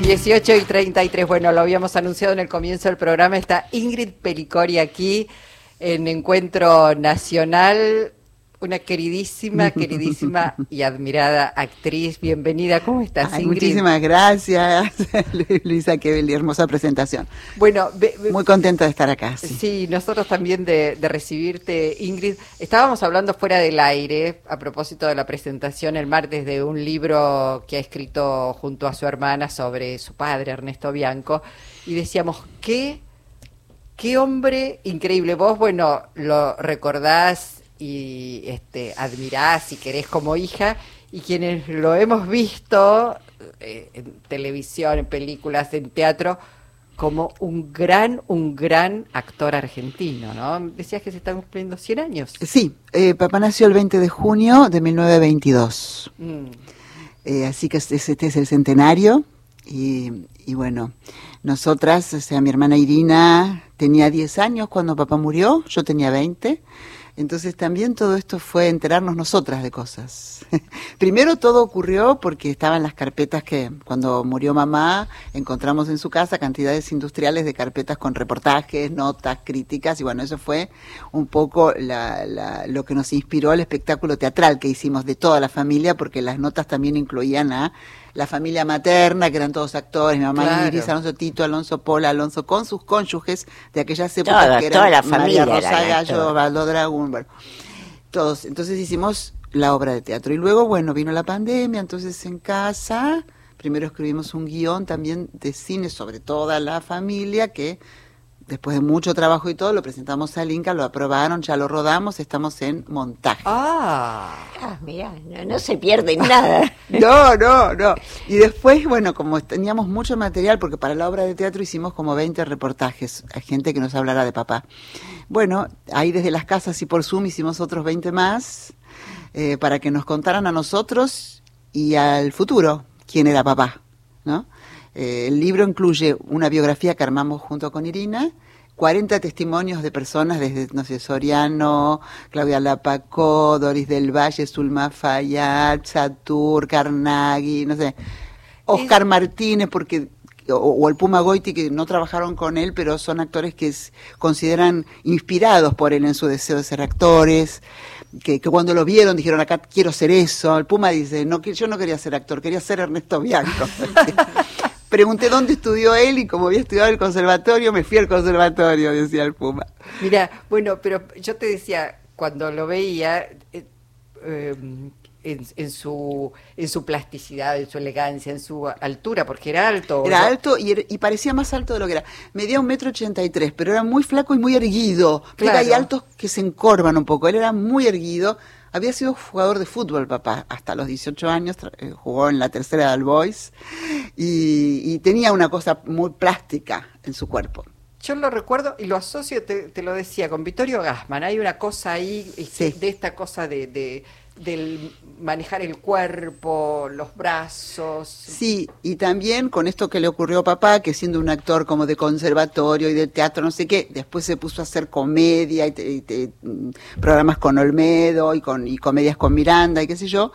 18 y 33, bueno, lo habíamos anunciado en el comienzo del programa, está Ingrid Pelicori aquí en Encuentro Nacional, una queridísima, queridísima y admirada actriz. Bienvenida, ¿cómo estás, Ingrid? Muchísimas gracias, Luisa, qué hermosa presentación. Bueno, muy contenta de estar acá. Sí, nosotros también de, recibirte, Ingrid. Estábamos hablando fuera del aire a propósito de la presentación el martes de un libro que ha escrito junto a su hermana sobre su padre, Ernesto Bianco, y decíamos, ¿qué? Qué hombre increíble. Vos, bueno, lo recordás y este, admirás si querés como hija, y quienes lo hemos visto eh, en televisión, en películas, en teatro, como un gran, un gran actor argentino, ¿no? Decías que se están cumpliendo 100 años. Sí, eh, papá nació el 20 de junio de 1922. Mm. Eh, así que este, este, es el centenario. Y, y, bueno, nosotras, o sea, mi hermana Irina tenía 10 años cuando papá murió, yo tenía 20. Entonces también todo esto fue enterarnos nosotras de cosas. Primero todo ocurrió porque estaban las carpetas que cuando murió mamá encontramos en su casa cantidades industriales de carpetas con reportajes, notas, críticas y bueno, eso fue un poco lo que nos inspiró al espectáculo teatral que hicimos de toda la familia porque las notas también incluían a la familia materna, que eran todos actores, mi mamá Iris, Alonso Tito, Alonso Pola, Alonso con sus cónyuges de aquellas épocas que eran la familia María Rosa Gallo, Valdo Dragón, bueno, todos. Entonces hicimos la obra de teatro. Y luego, bueno, vino la pandemia, entonces en casa, primero escribimos un guion también de cine sobre toda la familia que después de mucho trabajo y todo, lo presentamos al Inca, lo aprobaron, ya lo rodamos, estamos en montaje. Ah, ah mira, no, se pierde nada. no, no, no. Y después, bueno, como teníamos mucho material, porque para la obra de teatro hicimos como 20 reportajes, a gente que nos hablara de papá. Bueno, ahí desde las casas y por Zoom hicimos otros 20 más, eh, para que nos contaran a nosotros y al futuro quién era papá, ¿no? Eh, el libro incluye una biografía que armamos junto con Irina, 40 testimonios de personas desde, no sé, Soriano, Claudia Lapacó, Doris del Valle, Zulma Fayad, Satur, Carnaghi, no sé, Oscar Martínez, porque o, el Puma Goiti, que no trabajaron con él, pero son actores que consideran inspirados por él en su deseo de ser actores, que, cuando lo vieron dijeron, acá quiero ser eso. El Puma dice, no, yo no quería ser actor, quería ser Ernesto Bianco. pregunté dónde estudió él y como había estudiado el conservatorio, me fui al conservatorio, decía el Puma. Mira, bueno, pero yo te decía, cuando lo veía, eh, eh, en, su, en su plasticidad, en su elegancia, en su altura, porque era alto. Era alto y, y, parecía más alto de lo que era. Medía un metro ochenta y tres, pero era muy flaco y muy erguido. Claro. Hay altos que se encorvan un poco. Él era muy erguido había sido jugador de fútbol, papá, hasta los 18 años, eh, jugó en la tercera del Boys y, tenía una cosa muy plástica en su cuerpo. Yo lo recuerdo y lo asocio, te, lo decía, con Vittorio Gassman. Hay una cosa ahí, este, de esta cosa de, del manejar el cuerpo, los brazos. Sí, y también con esto que le ocurrió a papá, que siendo un actor como de conservatorio y de teatro, no sé qué, después se puso a hacer comedia y, mm, programas con Olmedo y, con, y comedias con Miranda y qué sé yo,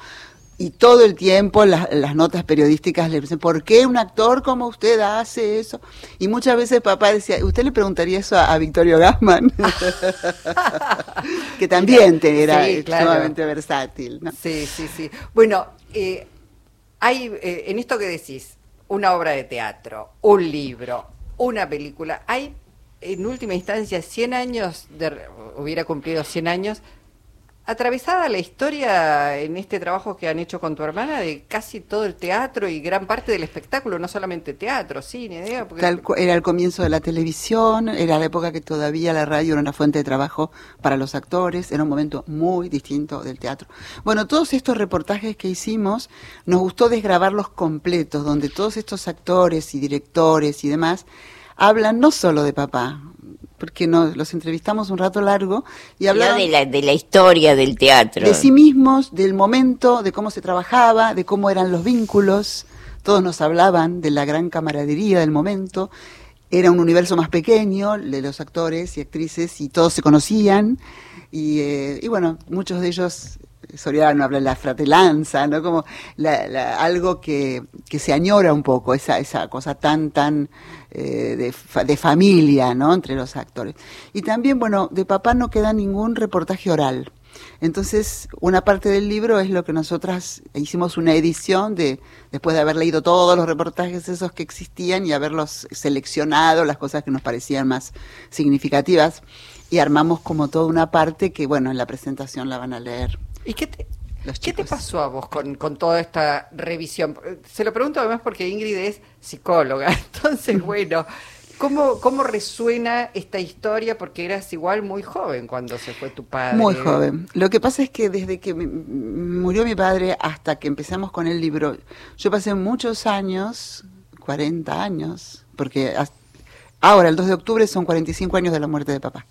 y todo el tiempo las, notas periodísticas le dicen, ¿por qué un actor como usted hace eso? Y muchas veces papá decía, ¿usted le preguntaría eso a, Victorio Gassman? que también era extremadamente versátil. Sí, sí, sí. Bueno, eh, hay eh, en esto que decís, una obra de teatro, un libro, una película, hay en última instancia 100 años, de, hubiera cumplido 100 años atravesada la historia en este trabajo que han hecho con tu hermana de casi todo el teatro y gran parte del espectáculo, no solamente teatro, cine, era el comienzo de la televisión, era la época que todavía la radio era una fuente de trabajo para los actores, era un momento muy distinto del teatro. Bueno, todos estos reportajes que hicimos, nos gustó desgrabarlos completos, donde todos estos actores y directores y demás hablan no solo de papá, porque nos los entrevistamos un rato largo y hablaban de la, de la historia del teatro. De sí mismos, del momento, de cómo se trabajaba, de cómo eran los vínculos. Todos nos hablaban de la gran camaradería del momento. Era un universo más pequeño de los actores y actrices y todos se conocían. Y, eh, y bueno, muchos de ellos Soriano habla de la fratelanza, ¿no? Como algo que, que se añora un poco esa, esa cosa tan, tan eh, de, fa- de familia, ¿no? Entre los actores. Y también, bueno, de papá no queda ningún reportaje oral. Entonces, una parte del libro es lo que nosotras hicimos una edición de, después de haber leído todos los reportajes esos que existían y haberlos seleccionado, las cosas que nos parecían más significativas, y armamos como toda una parte que, bueno, en la presentación la van a leer. ¿Y qué te, Los ¿qué te pasó a vos con, con toda esta revisión? Se lo pregunto además porque Ingrid es psicóloga. Entonces, bueno, ¿cómo, ¿cómo resuena esta historia? Porque eras igual muy joven cuando se fue tu padre. Muy joven. Lo que pasa es que desde que murió mi padre hasta que empezamos con el libro, yo pasé muchos años, 40 años, porque ahora, el 2 de octubre, son 45 años de la muerte de papá.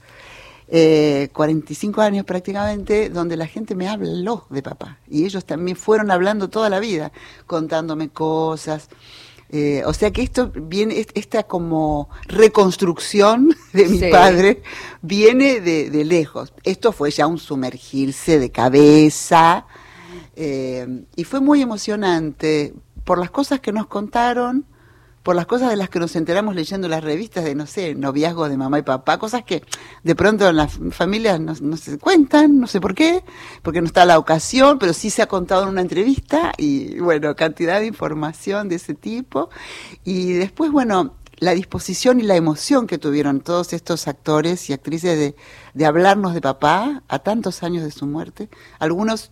Eh, 45 años prácticamente donde la gente me habló de papá. Y ellos también fueron hablando toda la vida contándome cosas. Eh, o sea que esto viene es- esta como reconstrucción de mi Sí. padre viene de, de lejos. Esto fue ya un sumergirse de cabeza eh, y fue muy emocionante por las cosas que nos contaron por las cosas de las que nos enteramos leyendo las revistas de, no sé, noviazgos de mamá y papá, cosas que de pronto en las familias no, no se cuentan, no sé por qué, porque no está la ocasión, pero sí se ha contado en una entrevista y bueno, cantidad de información de ese tipo. Y después, bueno, la disposición y la emoción que tuvieron todos estos actores y actrices de, de hablarnos de papá a tantos años de su muerte, algunos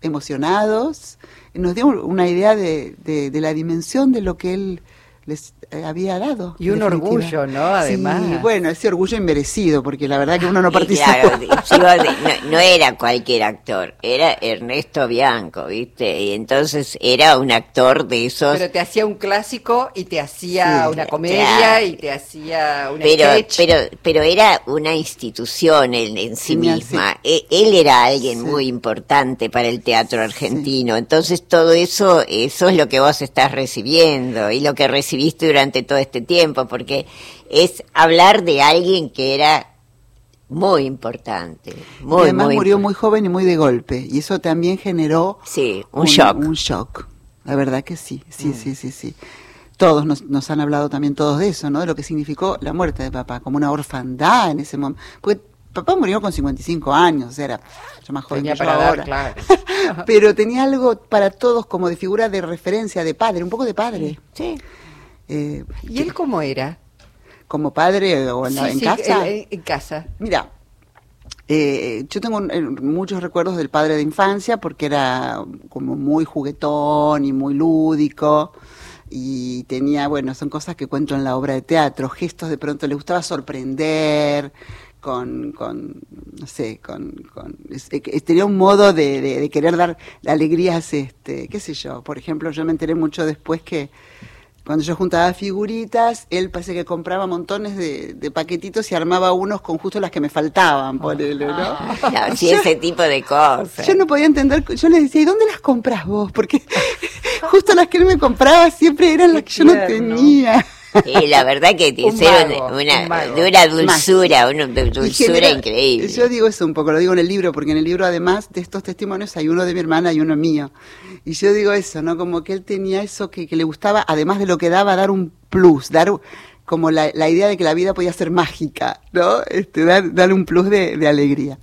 emocionados, nos dio una idea de, de- de la dimensión de lo que él les eh, había dado. Y un orgullo, ¿no? Además. Sí, bueno, ese orgullo inmerecido, porque la verdad que uno no Y participa. claro, digo, de- no, no era cualquier actor, era Ernesto Bianco, ¿viste? Y entonces era un actor de esos... Pero te hacía un clásico y te hacía Sí, una comedia claro. y te hacía un pero, sketch. pero, pero era una institución en sí misma. E- Él era alguien Sí. muy importante para el teatro argentino. Entonces todo eso, eso es lo que vos estás recibiendo y lo que recibiste durante todo este tiempo, porque es hablar de alguien que era muy importante. Muy, y además muy murió muy joven y muy de golpe, y eso también generó Sí, un shock. Un shock. La verdad que sí, sí, sí, sí, sí. Todos nos, nos han hablado también todos de eso, ¿no? De lo que significó la muerte de papá, como una orfandad en ese momento. Porque papá murió con 55 años, o sea, era mucho más joven Tenía que yo para dar, ahora. claro. Pero tenía algo para todos como de figura de referencia, de padre, un poco de padre. Sí. Eh, ¿Y él cómo era? como padre o en, la- Sí, en sí, casa. en- en casa. Mira, eh, yo tengo eh, muchos recuerdos del padre de infancia porque era como muy juguetón y muy lúdico y tenía, bueno, son cosas que cuento en la obra de teatro, gestos de pronto le gustaba sorprender con, con no sé, con, con eh, tenía un modo de, de- de querer dar alegrías, este, qué sé yo, por ejemplo, yo me enteré mucho después que cuando yo juntaba figuritas, él parece que compraba montones de, de paquetitos y armaba unos con justo las que me faltaban, ponele, ¿no? No, sí, Yo- ese tipo de cosas. Yo no podía entender, yo le decía, ¿y dónde las compras vos? Porque justo las que él me compraba siempre eran las que yo no tenía. Sí, la verdad que te Un hicieron mago, una, un mago. de una dulzura, una dulzura genera- increíble. Yo digo eso un poco, lo digo en el libro, porque en el libro además de estos testimonios hay uno de mi hermana y uno mío. Y yo digo eso, ¿no? Como que él tenía eso que, que le gustaba, además de lo que daba, dar un plus, dar como la, la idea de que la vida podía ser mágica, ¿no? Este, dar, darle un plus de, de alegría.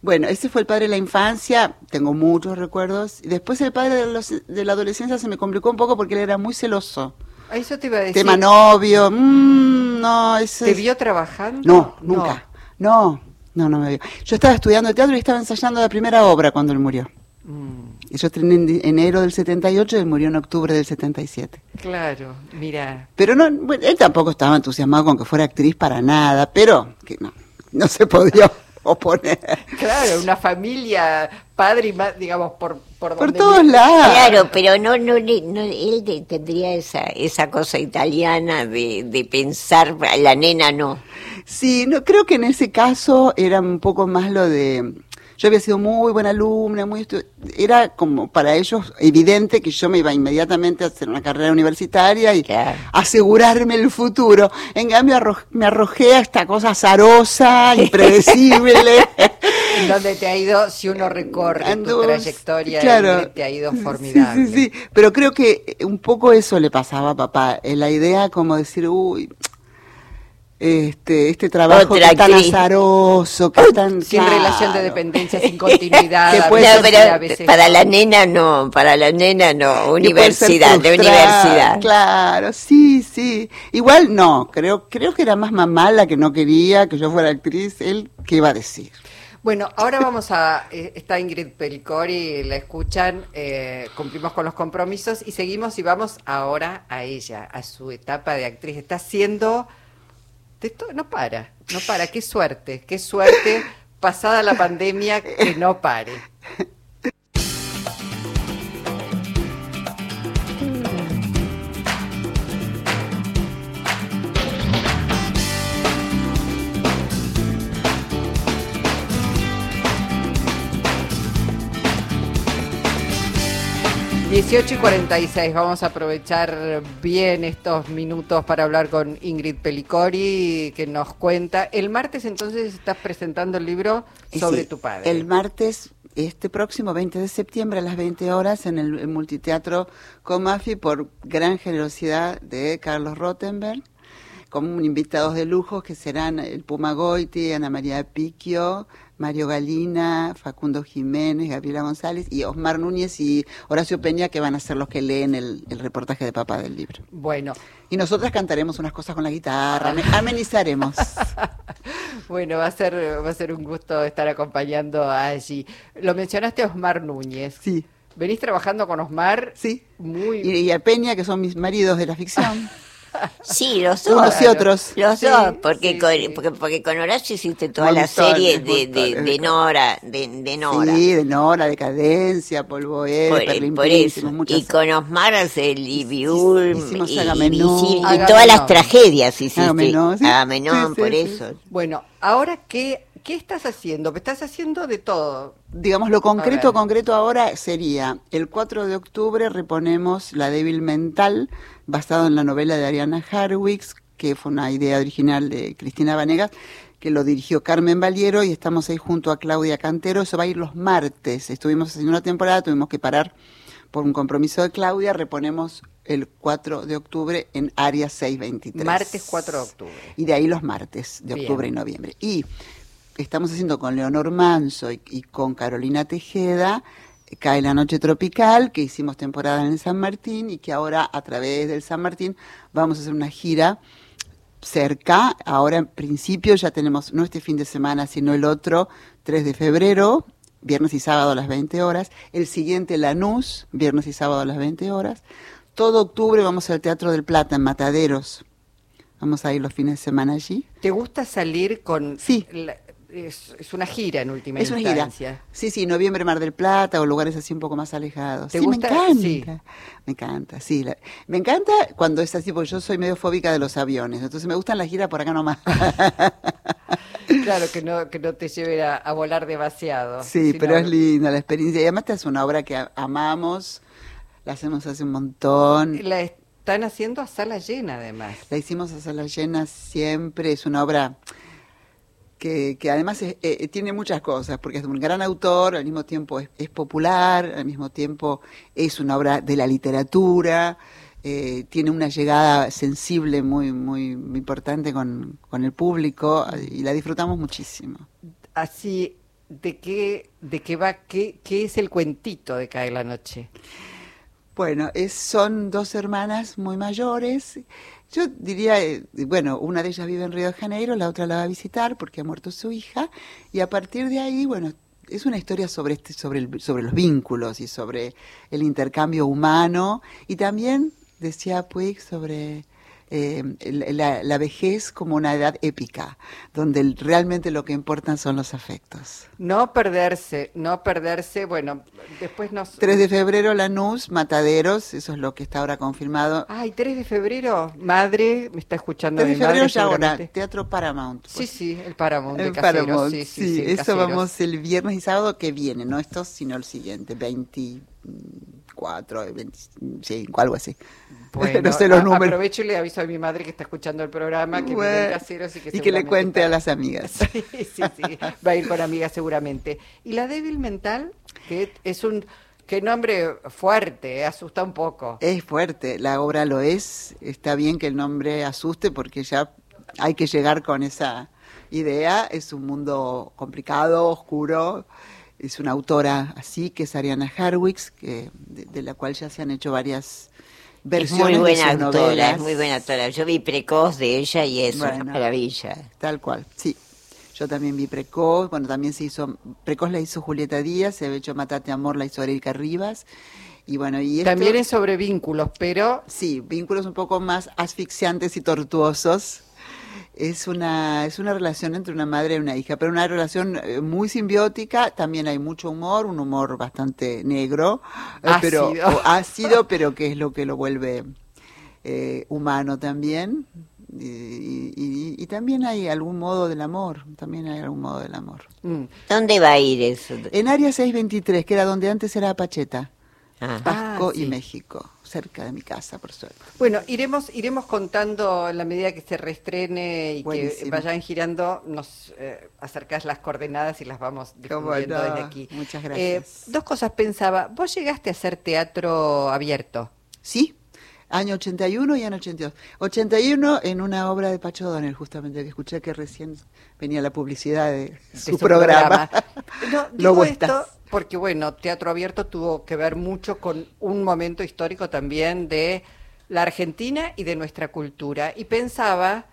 Bueno, ese fue el padre de la infancia, tengo muchos recuerdos. Y después el padre de, los- de la adolescencia se me complicó un poco porque él era muy celoso. Eso te iba a decir. Tema novio, mm, no, eso ¿Te vio trabajando? no, nunca. No, no, no me vio. Yo estaba estudiando teatro y estaba ensayando la primera obra cuando él murió. Mm, Yo estrené en enero del 78 y él murió en octubre del 77. claro, mira. Pero no, bueno, él tampoco estaba entusiasmado con que fuera actriz para nada, pero que no, no se podía oponer. Claro, una familia, padre y madre, digamos, por por, todos lados. Claro, pero no, no, le- no, él de- tendría esa, esa cosa italiana de, de pensar, la nena no. Sí, no, creo que en ese caso era un poco más lo de... yo había sido muy buena alumna, muy era como para ellos evidente que yo me iba inmediatamente a hacer una carrera universitaria y Claro. asegurarme el futuro. En cambio arro- me arrojé a esta cosa azarosa, impredecible. Donde te ha ido, si uno recorre tu trayectoria, claro. Te ha ido Sí, formidable. Sí, sí, pero creo que un poco eso le pasaba a papá, eh, la idea como decir, uy, este, este trabajo que es tan azaroso, que es tan Sin claro. relación de dependencia, sin continuidad. Que puede No, ser- a veces para no. la nena no, para la nena no, universidad, de universidad. Claro, sí, sí. Igual no, creo, creo que era más mamá la que no quería que yo fuera actriz, él, ¿qué iba a decir? Bueno, ahora vamos a. eh, Está Ingrid Pelicori, la escuchan, eh, cumplimos con los compromisos y seguimos y vamos ahora a ella, a su etapa de actriz. Está haciendo. De no para, no para. Qué suerte, qué suerte, pasada la pandemia, que no pare. Dieciocho y 46, vamos a aprovechar bien estos minutos para hablar con Ingrid Pelicori, que nos cuenta. El martes entonces estás presentando el libro sobre Sí, tu padre. El martes, este próximo 20 de septiembre a las 20 horas en el, el multiteatro Comafi por gran generosidad de Carlos Rottenberg, con invitados de lujo que serán el Puma Goiti, Ana María Piquio, Mario Galina, Facundo Jiménez, Gabriela González y Osmar Núñez y Horacio Peña que van a ser los que leen el, el reportaje de papá del libro. Bueno, Y nosotras cantaremos unas cosas con la guitarra, ame- amenizaremos. Bueno, va a ser va a ser un gusto estar acompañando allí. Lo mencionaste a Osmar Núñez. Sí. Venís trabajando con Osmar. Sí. Muy Y, y a Peña, que son mis maridos de la ficción. Sí, los dos. Unos y otros. Los Sí, dos, porque, sí, con, sí. Porque, porque con Horacio hiciste toda la serie de, de, montones de Nora, de, de Nora. Sí, de Nora, Decadencia, Polvoé, por, Perlín por eso. muchas- Y con Osmar hace el Ibiul Hicimos y, y, y todas las tragedias hiciste. Agamenón, sí. Agamenón, Sí, sí, por sí. eso. Bueno, ahora qué qué estás haciendo? Estás haciendo de todo. Digamos, lo concreto, concreto ahora sería, el 4 de octubre reponemos La débil mental, basado en la novela de Ariana Harwicz, que fue una idea original de Cristina Vanegas, que lo dirigió Carmen Valiero y estamos ahí junto a Claudia Cantero. Eso va a ir los martes. Estuvimos haciendo una temporada, tuvimos que parar por un compromiso de Claudia. Reponemos el 4 de octubre en Área 623. Martes 4 de octubre. Y de ahí los martes de Bien. octubre y noviembre. Y estamos haciendo con Leonor Manso y, y con Carolina Tejeda Cae la Noche Tropical, que hicimos temporada en el San Martín y que ahora a través del San Martín vamos a hacer una gira cerca. Ahora en principio ya tenemos, no este fin de semana, sino el otro, 3 de febrero, viernes y sábado a las 20 horas. El siguiente Lanús, viernes y sábado a las 20 horas. Todo octubre vamos al Teatro del Plata en Mataderos. Vamos a ir los fines de semana allí. ¿Te gusta salir con Sí. la- es, es una gira en última Es una gira. instancia. Sí, sí, noviembre Mar del Plata o lugares así un poco más alejados. ¿Te sí, gusta? me encanta. Sí. Me encanta, sí. la- me encanta cuando es así, porque yo soy medio fóbica de los aviones. Entonces me gustan las giras por acá nomás. Claro, que no, que no te lleve a, a volar demasiado. sí, sino- pero es linda la experiencia. Y además esta es una obra que amamos, la hacemos hace un montón. La están haciendo a sala llena, además. La hicimos a sala llena siempre. Es una obra que, que además es- eh, tiene muchas cosas, porque es un gran autor, al mismo tiempo es, es popular, al mismo tiempo es una obra de la literatura, eh, tiene una llegada sensible muy, muy, muy importante con, con el público y la disfrutamos muchísimo. Así, ¿de qué, de qué va? Qué, ¿Qué es el cuentito de Cae la Noche? Bueno, es, son dos hermanas muy mayores. Yo diría, eh, bueno, una de ellas vive en Río de Janeiro, la otra la va a visitar porque ha muerto su hija. Y a partir de ahí, bueno, es una historia sobre, este, sobre, el- sobre los vínculos y sobre el intercambio humano. Y también, decía Puig, sobre eh, la, la, vejez como una edad épica, donde realmente lo que importan son los afectos. No perderse, no perderse, bueno, después nos... 3 de febrero Lanús, Mataderos, eso es lo que está ahora confirmado. Ay, 3 de febrero, madre, me está escuchando 3 de febrero ya ahora, Teatro Paramount. Sí, sí, el Paramount de Paramount, sí, sí, sí, eso vamos el viernes y sábado que viene, no estos, sino el siguiente, 24, 25, algo así. Bueno, no sé los números. Aprovecho y le aviso a mi madre que está escuchando el programa que bueno, caseros y que, y que le cuente a las amigas. Sí, sí, sí. Va a ir con amigas seguramente. Y la débil mental, que es un Qué nombre fuerte, eh, asusta un poco. Es fuerte, la obra lo es. Está bien que el nombre asuste porque ya hay que llegar con esa idea. Es un mundo complicado, oscuro. Es una autora así, que es Ariana Harwicks, que, de la cual ya se han hecho varias es muy buena autora, es muy buena autora. Yo vi Precoz de ella y es una maravilla. Tal cual, sí. Yo también vi Precoz, bueno, también se hizo, Precoz la hizo Julieta Díaz, se había hecho Matate Amor, la hizo Erika Rivas. Y bueno, y También es sobre vínculos, pero... Sí, vínculos un poco más asfixiantes y tortuosos es una, es una relación entre una madre y una hija, pero una relación eh, muy simbiótica, también hay mucho humor, un humor bastante negro, eh, pero ácido, pero que es lo que lo vuelve eh, humano también. Y, también hay algún modo del amor, también hay algún modo del amor. Mm. ¿Dónde va a ir eso? En Área 623, que era donde antes era Pacheta, ah. Pasco ah, y México cerca de mi casa, por suerte. Bueno, iremos iremos contando en la medida que se reestrene y que vayan girando, nos eh, acercás las coordenadas y las vamos difundiendo desde aquí. Muchas eh, gracias. dos cosas pensaba, vos llegaste a hacer teatro abierto. Sí, año 81 y año 82. 81 en una obra de Pacho Donel, justamente, que escuché que recién venía la publicidad de su, programa. No, digo esto porque, bueno, Teatro Abierto tuvo que ver mucho con un momento histórico también de la Argentina y de nuestra cultura. Y pensaba,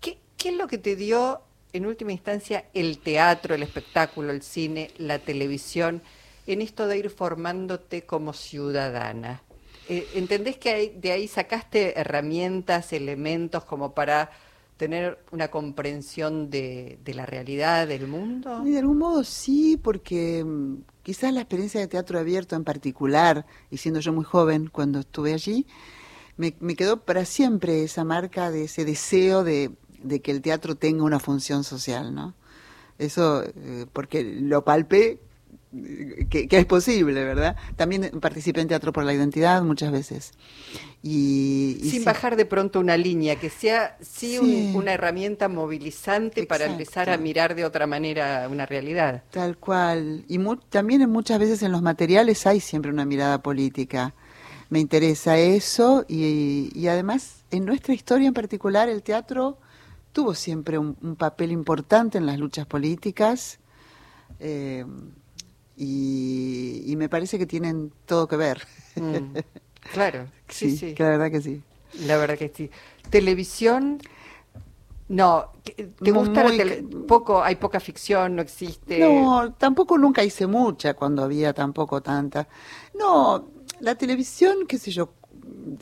¿qué, es lo que te dio, en última instancia, el teatro, el espectáculo, el cine, la televisión, en esto de ir formándote como ciudadana? Eh, ¿Entendés que de ahí sacaste herramientas, elementos como para tener una comprensión de, la realidad del mundo? De algún modo sí, porque mm, quizás la experiencia de teatro abierto en particular, y siendo yo muy joven cuando estuve allí, me, quedó para siempre esa marca de ese deseo de, de, que el teatro tenga una función social, ¿no? Eso, eh, porque lo palpé que, es posible, ¿verdad? También participé en Teatro por la Identidad muchas veces. Y, Sin bajar de pronto una línea, que sea sí, una herramienta movilizante para empezar a mirar de otra manera una realidad. Tal cual. Y también muchas veces en los materiales hay siempre una mirada política. Me interesa eso y, además en nuestra historia en particular el teatro tuvo siempre un, papel importante en las luchas políticas. Eh, y, me parece que tienen todo que ver. Mm, claro, sí, sí, La verdad que sí. La verdad que sí. Televisión, no, ¿te gusta poco? Hay poca ficción, no existe. No, tampoco nunca hice mucha cuando había tampoco tanta. No, la televisión, qué sé yo,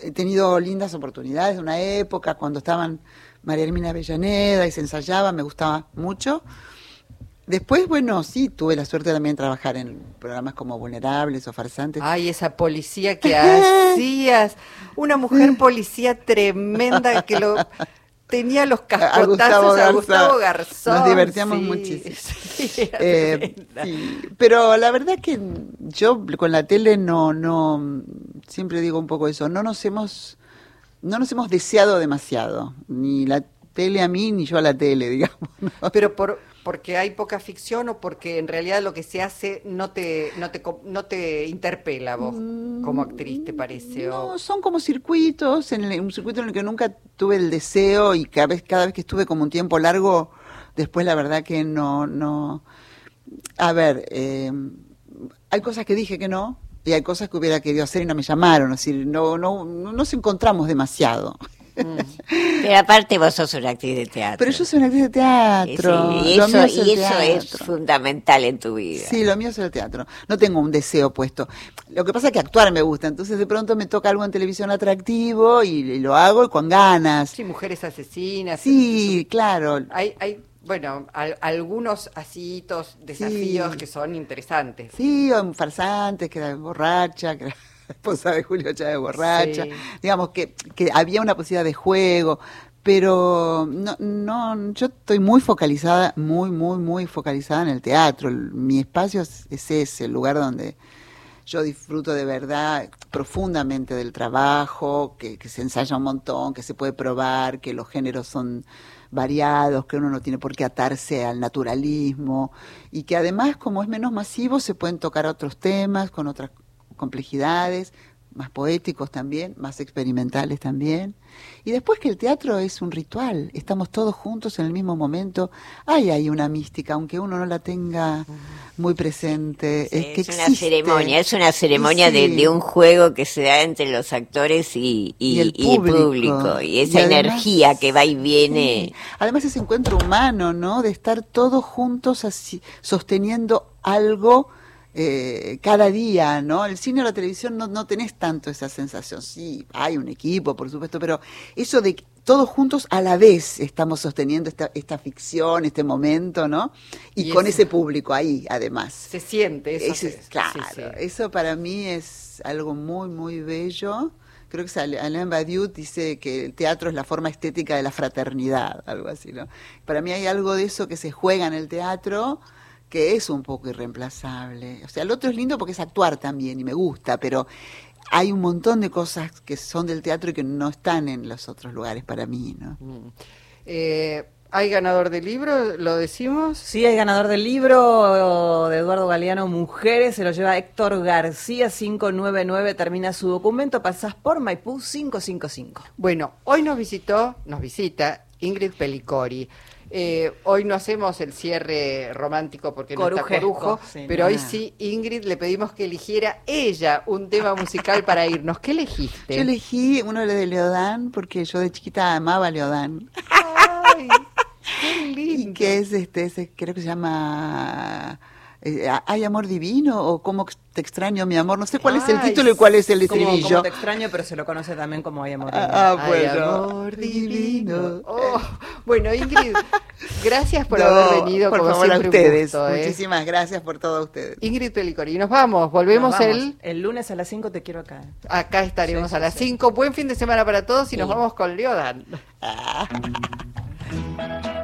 he tenido lindas oportunidades, una época cuando estaban María Hermina Avellaneda y se ensayaba, me gustaba mucho Después, bueno, sí, tuve la suerte también de trabajar en programas como Vulnerables o Farsantes. Ay, esa policía que hacías. Una mujer policía tremenda que lo tenía los cascotazos a Gustavo, Garzón. Nos divertíamos muchísimo. Eh, pero la verdad que yo con la tele no, no, siempre digo un poco eso, no nos hemos, no nos hemos deseado demasiado, ni la tele a mí, ni yo a la tele, digamos. Pero por porque hay poca ficción o porque en realidad lo que se hace no te no te no te interpela vos como actriz te parece no son como circuitos en un circuito en el que nunca tuve el deseo y cada vez cada vez que estuve como un tiempo largo después la verdad que no no. A ver eh, hay cosas que dije que no y hay cosas que hubiera querido hacer y no me llamaron es decir no no no nos encontramos demasiado Pero aparte vos sos una actriz de teatro. Pero yo soy una actriz de teatro. Sí, y eso, es el y eso es teatro. fundamental en tu vida. Sí, lo mío es el teatro. No tengo un deseo puesto. Lo que pasa es que actuar me gusta, entonces de pronto me toca algo en televisión atractivo y, y lo hago y con ganas. Sí, mujeres asesinas. Sí, claro. Hay, hay bueno, al- algunos asitos, desafíos Sí. que son interesantes. Sí, o en farsantes, que era borracha, que era esposa de Julio Chávez borracha. Sí. Digamos que, que había una posibilidad de juego, pero no, no, yo estoy muy focalizada, muy, muy, muy focalizada en el teatro. Mi espacio es, es ese, el lugar donde yo disfruto de verdad profundamente del trabajo, que, que se ensaya un montón, que se puede probar, que los géneros son variados, que uno no tiene por qué atarse al naturalismo y que además como es menos masivo se pueden tocar otros temas con otras complejidades, más poéticos también, más experimentales también. Y después que el teatro es un ritual, estamos todos juntos en el mismo momento, hay ahí una mística, aunque uno no la tenga muy presente. Sí, es que es una ceremonia, es una ceremonia de, de un juego que se da entre los actores y, y- Y el y el público. Y esa además- energía que va y viene. Sí. Además ese encuentro humano, ¿no? De estar todos juntos así, sosteniendo algo eh, cada día, ¿no? El cine o la televisión no, no tenés tanto esa sensación. Sí, hay un equipo, por supuesto, pero eso de que todos juntos a la vez estamos sosteniendo esta, esta ficción, este momento, ¿no? Y, Y con ese público ahí, además. Se siente eso. Se- claro, sí, sí. eso para mí es algo muy, muy bello. Creo que es Alain Badiou dice que el teatro es la forma estética de la fraternidad, algo así, ¿no? Para mí hay algo de eso que se juega en el teatro que es un poco irreemplazable. O sea, el otro es lindo porque es actuar también y me gusta, pero hay un montón de cosas que son del teatro y que no están en los otros lugares para mí, ¿no? Mm. Eh, ¿Hay ganador del libro? ¿Lo decimos? Sí, hay ganador del libro de Eduardo Galeano, Mujeres, se lo lleva Héctor García 599, termina su documento, pasás por Maipú 555. Bueno, hoy nos visitó, nos visita Ingrid Pelicori. Eh, hoy no hacemos el cierre romántico porque no está Corujo, sí. pero hoy sí, Ingrid, le pedimos que eligiera ella un tema musical para irnos. ¿Qué elegiste? Yo elegí uno de Leodán porque yo de chiquita amaba a Leodán. Ay, qué Y lindo. que es este, ese, creo que se llama eh, ¿Hay amor divino? o ¿Cómo te extraño mi amor? No sé cuál es el Ay, título y cuál es el estribillo. como te extraño, pero se lo conoce también como Hay Amor. Divino. Ah, ah, Ay, bueno. amor divino. Oh, bueno, Ingrid, gracias por No, haber venido. por como favor, a un ustedes. gusto, ¿eh? Muchísimas gracias por todo a ustedes. Ingrid Pelicori, nos vamos, volvemos Nos vamos. el... El lunes a las 5 te quiero acá. Acá estaremos Sí, a las sí. 5. Buen fin de semana para todos y nos vamos con Leodan. Cómo